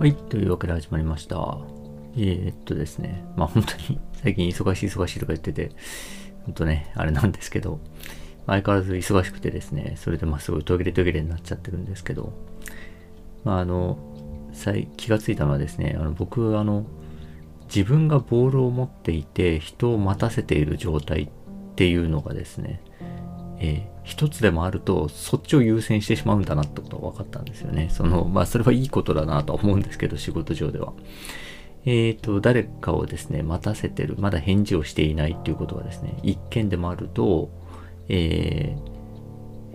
はい、というわけで始まりました。えー、っとですね、まあ本当に最近忙しい忙しいとか言ってて、本当ね、あれなんですけど、相変わらず忙しくてですね、それでまあすごい途切れ途切れになっちゃってるんですけど、まああの、最気がついたのはですね、あの僕、あの、自分がボールを持っていて人を待たせている状態っていうのがですね、えー一つでもあるとそっちを優先してしまうんだなってことが分かったんですよね。その、まあそれはいいことだなとは思うんですけど、仕事上では。えっ、と、誰かをですね、待たせてる、まだ返事をしていないっていうことがですね、一件でもあると、えー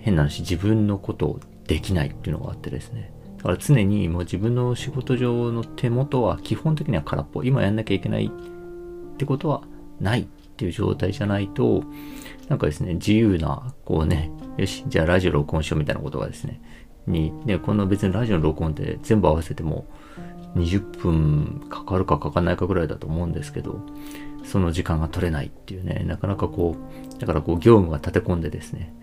変な話、自分のことをできないっていうのがあってですね。だから常にもう自分の仕事上の手元は基本的には空っぽ。今やんなきゃいけないってことはないっていう状態じゃないと、なんかですね、自由な、こうね、よし、じゃあラジオ録音しようみたいなことがですね、に、ね、この別にラジオの録音って全部合わせても20分かかるかかかんないかぐらいだと思うんですけど、その時間が取れないっていうね、なかなかこう、だからこう業務が立て込んでですね、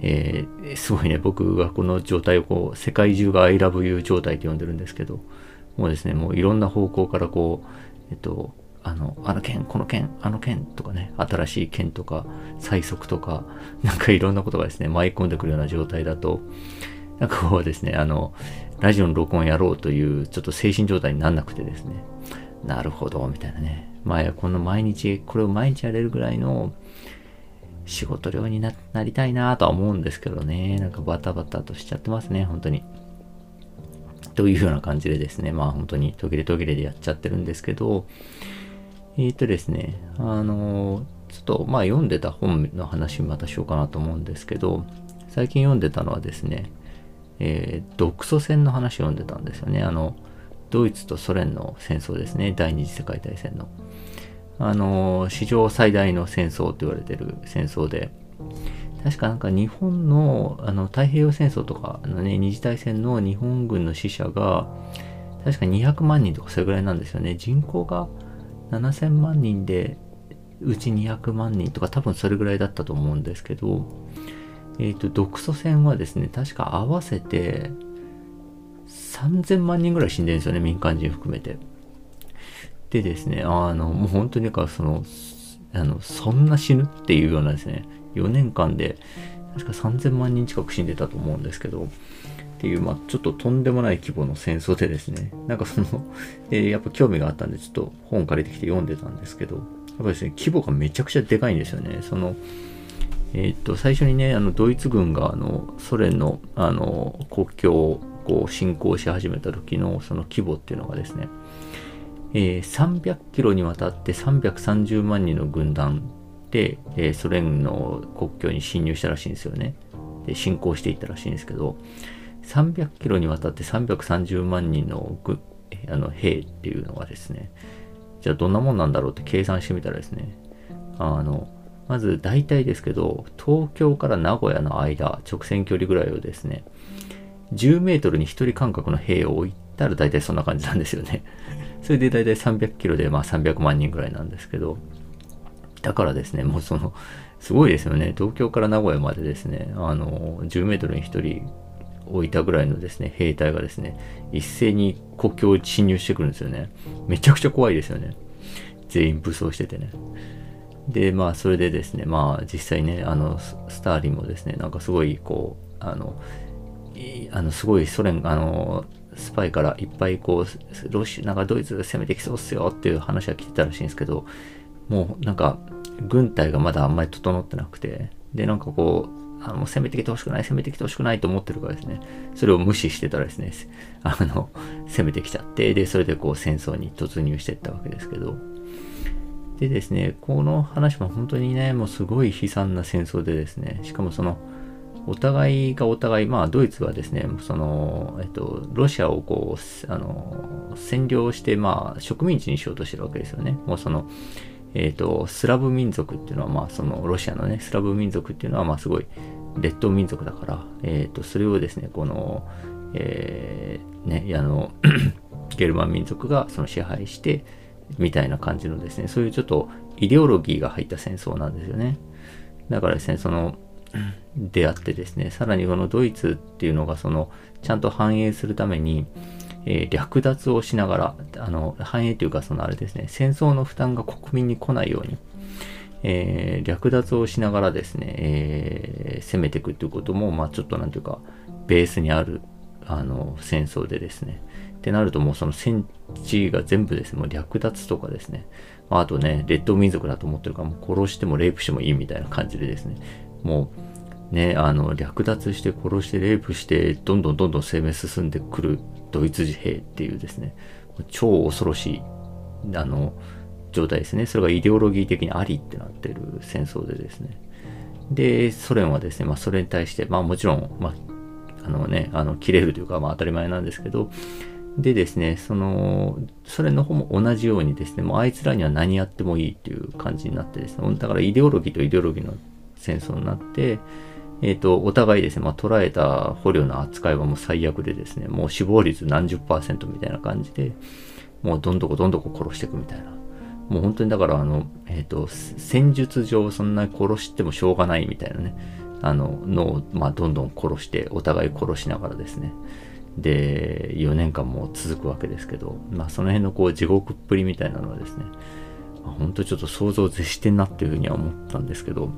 えーすごいね、僕がこの状態をこう、世界中が I love you 状態と呼んでるんですけど、もうですね、もういろんな方向からこう、えっと、あの、あの剣、この剣、あの剣とかね、新しい剣とか、最速とか、なんかいろんなことがですね、舞い込んでくるような状態だと、なんかこうですね、あの、ラジオの録音やろうという、ちょっと精神状態になんなくてですね、なるほど、みたいなね。まあ、この毎日、これを毎日やれるぐらいの仕事量にななりたいなとは思うんですけどね、なんかバタバタとしちゃってますね、本当に。というような感じでですね、まあ本当に途切れ途切れでやっちゃってるんですけど、えーとですね、あのちょっとまあ読んでた本の話またしようかなと思うんですけど、最近読んでたのはですね、えー独ソ戦の話を読んでたんですよね。あの、ドイツとソ連の戦争ですね。第二次世界大戦の。あの、史上最大の戦争と言われてる戦争で、確かなんか日本のあの太平洋戦争とかのね、二次大戦の日本軍の死者が、確か200万人とかそれぐらいなんですよね。人口が7000万人で、うち200万人とか多分それぐらいだったと思うんですけど、えっ、と、独ソ戦はですね、確か合わせて3000万人ぐらい死んでるんですよね、民間人含めて。でですね、あの、もう本当にかその、あの、そんな死ぬっていうようなですね、4年間で、確か3000万人近く死んでたと思うんですけど、っていう、まあちょっととんでもない規模の戦争でですね、なんかその、えーやっぱ興味があったんで、ちょっと本借りてきて読んでたんですけど、やっぱりですね、規模がめちゃくちゃでかいんですよね。その、えーっと、最初にね、あの、ドイツ軍が、あの、ソ連の、あの、国境を、こう、侵攻し始めた時の、その規模っていうのがですね、えー300キロにわたって330万人の軍団で、えーソ連の国境に侵入したらしいんですよね。で、侵攻していったらしいんですけど、300キロにわたって330万人のあの兵っていうのがですね、じゃあどんなもんなんだろうって計算してみたらですね、あの、まず大体ですけど、東京から名古屋の間、直線距離ぐらいをですね、10メートルに1人間隔の兵を置いたら大体そんな感じなんですよね。それで大体300キロでまあ300万人ぐらいなんですけど、だからですね、もうその、すごいですよね。東京から名古屋までですね、あの、10メートルに1人置いたぐらいのですね、兵隊がですね、一斉に国境を侵入してくるんですよね。めちゃくちゃ怖いですよね。全員武装しててね。で、まあ、それでですね、まあ、実際ね、あの、スターリンもですね、なんかすごい、こう、あの、あの、すごいソ連、あの、スパイからいっぱいこう、ロシア、なんかドイツが攻めてきそうっすよっていう話が来てたらしいんですけど、もうなんか、軍隊がまだあんまり整ってなくて、で、なんかこう、あの、攻めてきてほしくない、攻めてきてほしくないと思ってるからですね、それを無視してたらですね、あの、攻めてきちゃって、で、それでこう戦争に突入していったわけですけど、でですね、この話も本当にね、もうすごい悲惨な戦争でですね、しかもその、お互いがお互い、まあ、ドイツはですね、その、えっと、ロシアをこう、あの、占領して、まあ、植民地にしようとしてるわけですよね。もうその、えっと、スラブ民族っていうのは、まあ、その、ロシアのね、スラブ民族っていうのは、まあ、すごい、列島民族だから、えっと、それをですね、この、えーね、あの、ゲルマン民族がその支配して、みたいな感じのですね、そういうちょっとイデオロギーが入った戦争なんですよね。だからですね、その、出会ってですね、さらにこのドイツっていうのがその、ちゃんと反映するために、えー、略奪をしながら、あの、繁栄というか、そのあれですね、戦争の負担が国民に来ないように、えー、略奪をしながらですね、えー、攻めていくっていうことも、まあちょっとなんていうか、ベースにある、あの、戦争でですね。ってなるともうその戦地が全部ですね、もう略奪とかですね、まあ、あとね、劣等民族だと思ってるから、もう殺してもレイプしてもいいみたいな感じでですね、もう、ね、あの、略奪して殺してレイプして、どんどんどんどん生命進んでくるドイツ自兵っていうですね、超恐ろしい、あの、状態ですね。それがイデオロギー的にありってなってる戦争でですね。で、ソ連はですね、まあそれに対して、まあもちろん、まあ、あのね、あの、切れるというか、まあ当たり前なんですけど、でですね、その、ソ連の方も同じようにですね、もうあいつらには何やってもいいっていう感じになってですね、だからイデオロギーとイデオロギーの戦争になって、えっ、ー、と、お互いですね、まあ、捉えた捕虜の扱いはもう最悪でですね、もう死亡率何十パーセントみたいな感じで、もうどんどこどんどこ殺していくみたいな。もう本当にだからあの、えっ、ー、と、戦術上そんなに殺してもしょうがないみたいなね、あの、のを、まあ、どんどん殺して、お互い殺しながらですね、で、4年間も続くわけですけど、まあ、その辺のこう、地獄っぷりみたいなのはですね、まあ、本当ちょっと想像絶してんなっていうふうには思ったんですけど、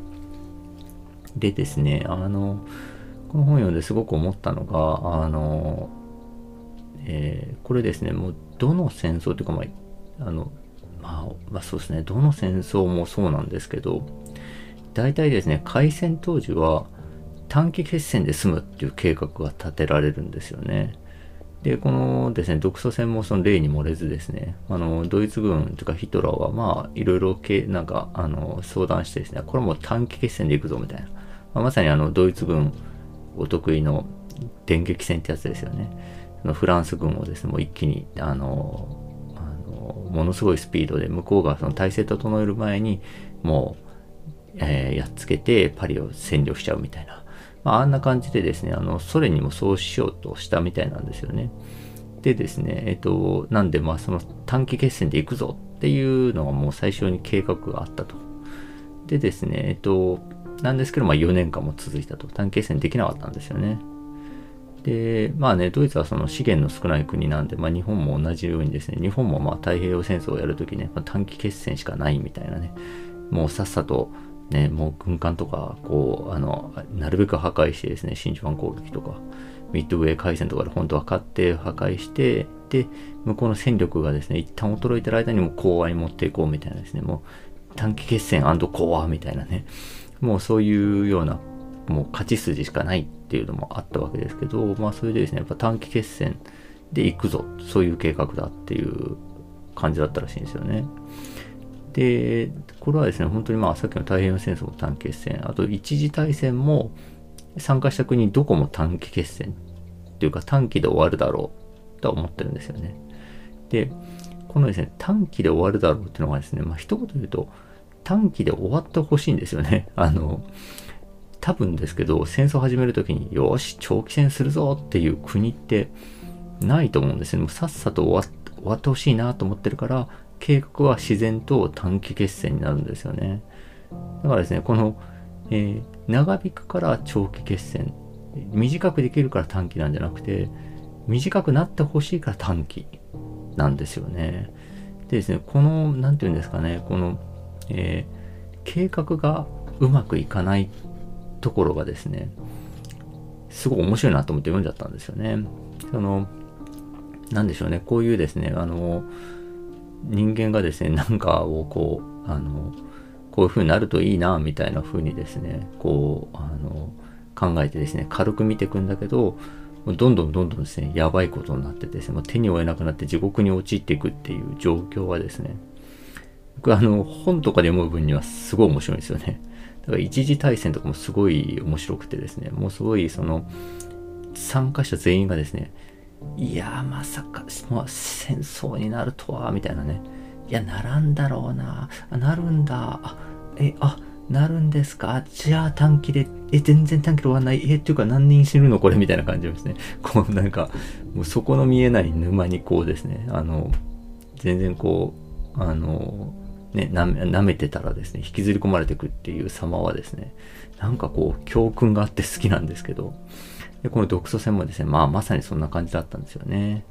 でですね、あの、この本読んですごく思ったのが、あの、えー、これですね、もうどの戦争というか、まあ、あの、まあ、まあ、そうですね、どの戦争もそうなんですけど、大体ですね、開戦当時は短期決戦で済むっていう計画が立てられるんですよね。で、このですね、独ソ戦もその例に漏れずですね、あの、ドイツ軍とかヒトラーは、まあ、いろいろけ、なんか、あの、相談してですね、これも短期決戦で行くぞみたいな。まあ、まさにあの、ドイツ軍お得意の電撃戦ってやつですよね。そのフランス軍をですね、もう一気に、あの、あのものすごいスピードで、向こうがその体制整える前に、もう、えー、やっつけてパリを占領しちゃうみたいな。まあ、あんな感じでですね、あの、ソ連にもそうしようとしたみたいなんですよね。でですね、えっと、なんで、まあ、その短期決戦で行くぞっていうのがもう最初に計画があったと。でですね、えっと、なんですけど、まあ、4年間も続いたと。短期決戦できなかったんですよね。で、まあね、ドイツはその資源の少ない国なんで、まあ日本も同じようにですね、日本もまあ太平洋戦争をやるときね、まあ、短期決戦しかないみたいなね、もうさっさとね、もう軍艦とか、こう、あの、なるべく破壊してですね、真珠湾攻撃とか、ミッドウェー海戦とかで本当は勝って破壊して、で、向こうの戦力がですね、一旦衰えてる間にも講和に持っていこうみたいなですね、もう短期決戦講和みたいなね、もうそういうような、もう勝ち筋しかないっていうのもあったわけですけど、まあそれでですね、やっぱ短期決戦で行くぞ、そういう計画だっていう感じだったらしいんですよね。で、これはですね、本当にまあさっきの太平洋戦争も短期決戦、あと一次大戦も参加した国どこも短期決戦っていうか短期で終わるだろうとは思ってるんですよね。で、このですね、短期で終わるだろうっていうのがですね、まあ一言言うと短期で終わってほしいんですよね。あの、多分ですけど、戦争始めるときに、よし、長期戦するぞっていう国ってないと思うんですよね。もうさっさと終わ終わってほしいなと思ってるから、計画は自然と短期決戦になるんですよね。だからですね、この、えー、長引くから長期決戦、短くできるから短期なんじゃなくて、短くなってほしいから短期なんですよね。でですね、この、なんていうんですかね、この、えー、計画がうまくいかないところがですね、すごい面白いなと思って読んじゃったんですよね。その、なんでしょうね、こういうですね、あの、人間がですね、なんかをこう、あの、こういう風になるといいな、みたいな風にですね、こう、あの、考えてですね、軽く見ていくんだけど、どんどんどんどんですね、やばいことになってですね、もう手に負えなくなって地獄に陥っていくっていう状況はですね、僕あの、本とかで読む分にはすごい面白いんですよね。だから一次大戦とかもすごい面白くてですね、もうすごいその、参加者全員がですね、いやまさか、もう戦争になるとは、みたいなね。いや、ならんだろうな。なるんだ。あ、え、あ、なるんですか？じゃあ短期で、え、全然短期で終わんない。え、っていうか何人死ぬのこれ？みたいな感じですね。こうなんか、もうそこの見えない沼にこうですね、あの、全然こう、あの、ね、な舐めてたらですね、引きずり込まれてくっていう様はですね、なんかこう、教訓があって好きなんですけど、で、この独ソ戦もですね、まあまさにそんな感じだったんですよね。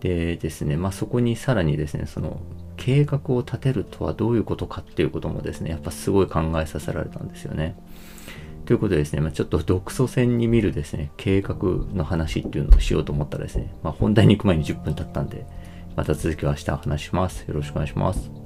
でですね、まあそこにさらにですね、その計画を立てるとはどういうことかっていうこともですね、やっぱすごい考えさせられたんですよね。ということでですね、まあ、ちょっと独ソ戦に見るですね、計画の話っていうのをしようと思ったらですね、まあ、本題に行く前に10分経ったんで、また続きは明日話します。よろしくお願いします。